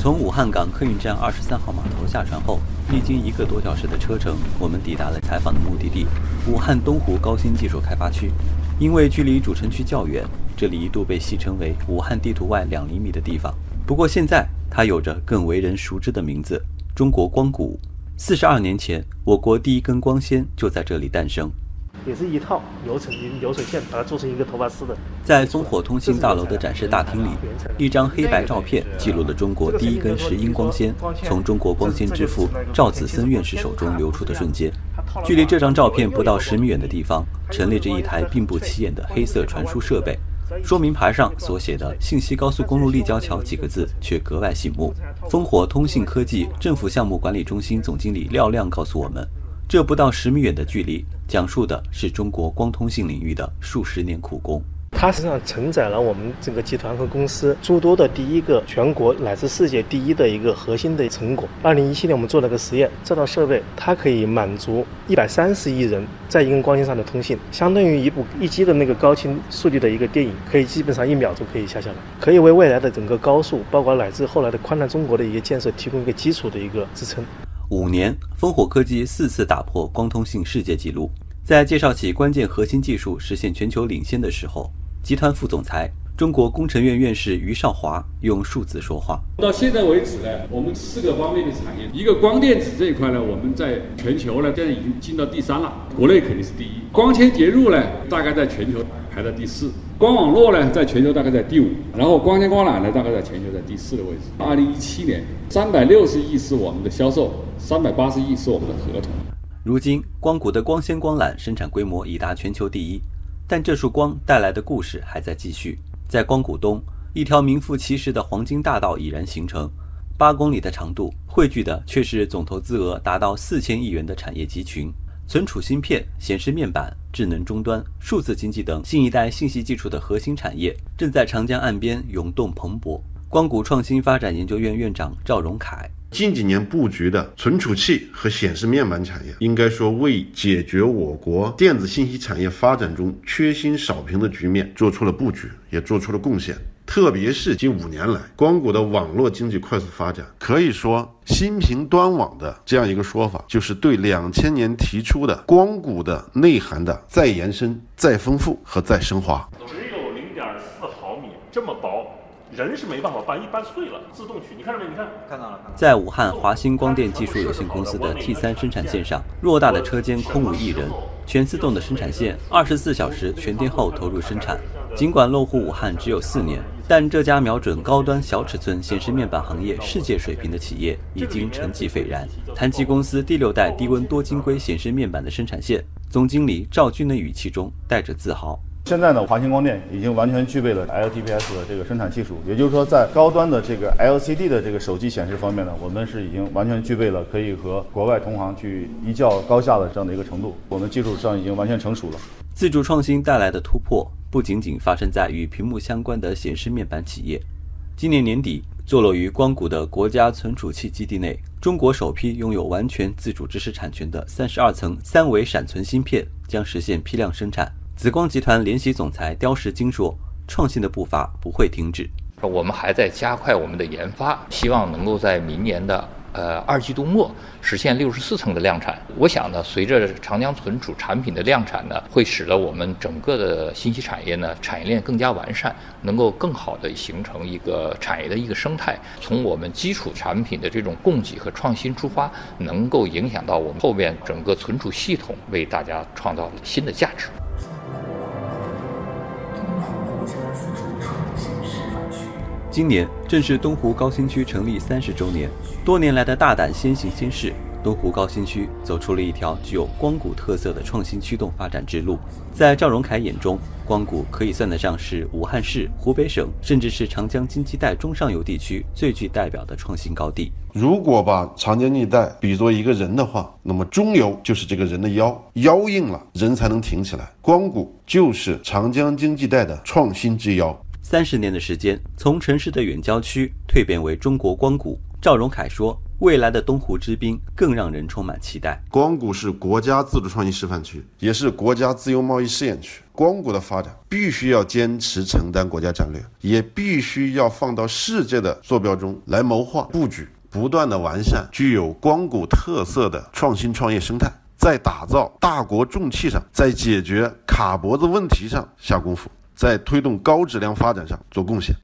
从武汉港客运站二十三号码头下船后，历经一个多小时的车程，我们抵达了采访的目的地——武汉东湖高新技术开发区。因为距离主城区较远，这里一度被戏称为武汉地图外两厘米的地方。不过现在，它有着更为人熟知的名字——中国光谷。四十二年前，我国第一根光纤就在这里诞生。也是一套流程流水线，把它做成一个头发丝的。在烽火通信大楼的展示大厅里，一张黑白照片记录了中国第一根石英光纤从中国光纤之父赵子森院士手中流出的瞬间。距离这张照片不到十米远的地方，陈列着一台并不起眼的黑色传输设备，说明牌上所写的“信息高速公路立交桥”几个字却格外醒目。烽火通信科技政府项目管理中心总经理廖亮告诉我们。这不到十米远的距离，讲述的是中国光通信领域的数十年苦功。它实际上承载了我们整个集团和公司诸多的第一个全国乃至世界第一的一个核心的成果。二零一七年我们做了个实验，这套设备它可以满足一百三十亿人在一根光纤上的通信，相当于一部一 G 的那个高清速率的一个电影，可以基本上一秒钟可以下下来，可以为未来的整个高速，包括乃至后来的宽带中国的一个建设提供一个基础的一个支撑。五年，烽火科技四次打破光通信世界纪录。在介绍起关键核心技术实现全球领先的时候，集团副总裁、中国工程院院士于少华用数字说话。到现在为止呢，我们四个方面的产业，一个光电子这一块呢，我们在全球呢现在已经进到第三了，国内肯定是第一。光纤接入呢，大概在全球。排到第四，光网络呢，在全球大概在第五，然后光纤光缆呢，大概在全球在第四的位置。二零一七年，三百六十亿是我们的销售，三百八十亿是我们的合同。如今，光谷的光纤光缆生产规模已达全球第一，但这束光带来的故事还在继续。在光谷东，一条名副其实的黄金大道已然形成，八公里的长度，汇聚的却是总投资额达到四千亿元的产业集群。存储芯片、显示面板、智能终端、数字经济等新一代信息技术的核心产业，正在长江岸边涌动蓬勃。光谷创新发展研究院院长赵荣凯：近几年布局的存储器和显示面板产业，应该说为解决我国电子信息产业发展中缺芯少屏的局面做出了布局，也做出了贡献。特别是近五年来，光谷的网络经济快速发展，可以说“新屏端网”的这样一个说法，就是对两千年提出的光谷的内涵的再延伸、再丰富和再升华。只有零点四毫米这么薄，人是没办法搬，一搬碎了。自动取，你看到没？你看，看到了。在武汉华星光电技术有限公司的 T 三生产线上，偌大的车间空无一人，全自动的生产线二十四小时全天候投入生产。尽管落户武汉只有四年。但这家瞄准高端小尺寸显示面板行业世界水平的企业已经成绩斐然。谈及公司第六代低温多晶硅显示面板的生产线，总经理赵军的语气中带着自豪。现在呢，华星光电已经完全具备了 LTPS 的这个生产技术，也就是说，在高端的这个 LCD 的这个手机显示方面呢，我们是已经完全具备了可以和国外同行去一较高下的这样的一个程度。我们技术上已经完全成熟了。自主创新带来的突破。不仅仅发生在与屏幕相关的显示面板企业。今年年底，坐落于光谷的国家存储器基地内，中国首批拥有完全自主知识产权的三十二层三维闪存芯片将实现批量生产。紫光集团联席总裁刁石金说：“创新的步伐不会停止，我们还在加快我们的研发，希望能够在明年的。”呃，二季度末实现六十四层的量产。我想呢，随着长江存储产品的量产呢，会使得我们整个的信息产业呢产业链更加完善，能够更好的形成一个产业的一个生态。从我们基础产品的这种供给和创新出发，能够影响到我们后面整个存储系统，为大家创造新的价值。今年正是东湖高新区成立三十周年，多年来的大胆先行先试，东湖高新区走出了一条具有光谷特色的创新驱动发展之路。在赵荣凯眼中，光谷可以算得上是武汉市、湖北省，甚至是长江经济带中上游地区最具代表的创新高地。如果把长江经济带比作一个人的话，那么中游就是这个人的腰，腰硬了，人才能挺起来。光谷就是长江经济带的创新之腰。三十年的时间，从城市的远郊区蜕变为中国光谷。赵荣凯说：“未来的东湖之滨更让人充满期待。光谷是国家自主创新示范区，也是国家自由贸易试验区。光谷的发展必须要坚持承担国家战略，也必须要放到世界的坐标中来谋划布局，不断的完善具有光谷特色的创新创业生态，在打造大国重器上，在解决卡脖子问题上下功夫，在推动高质量发展上做贡献。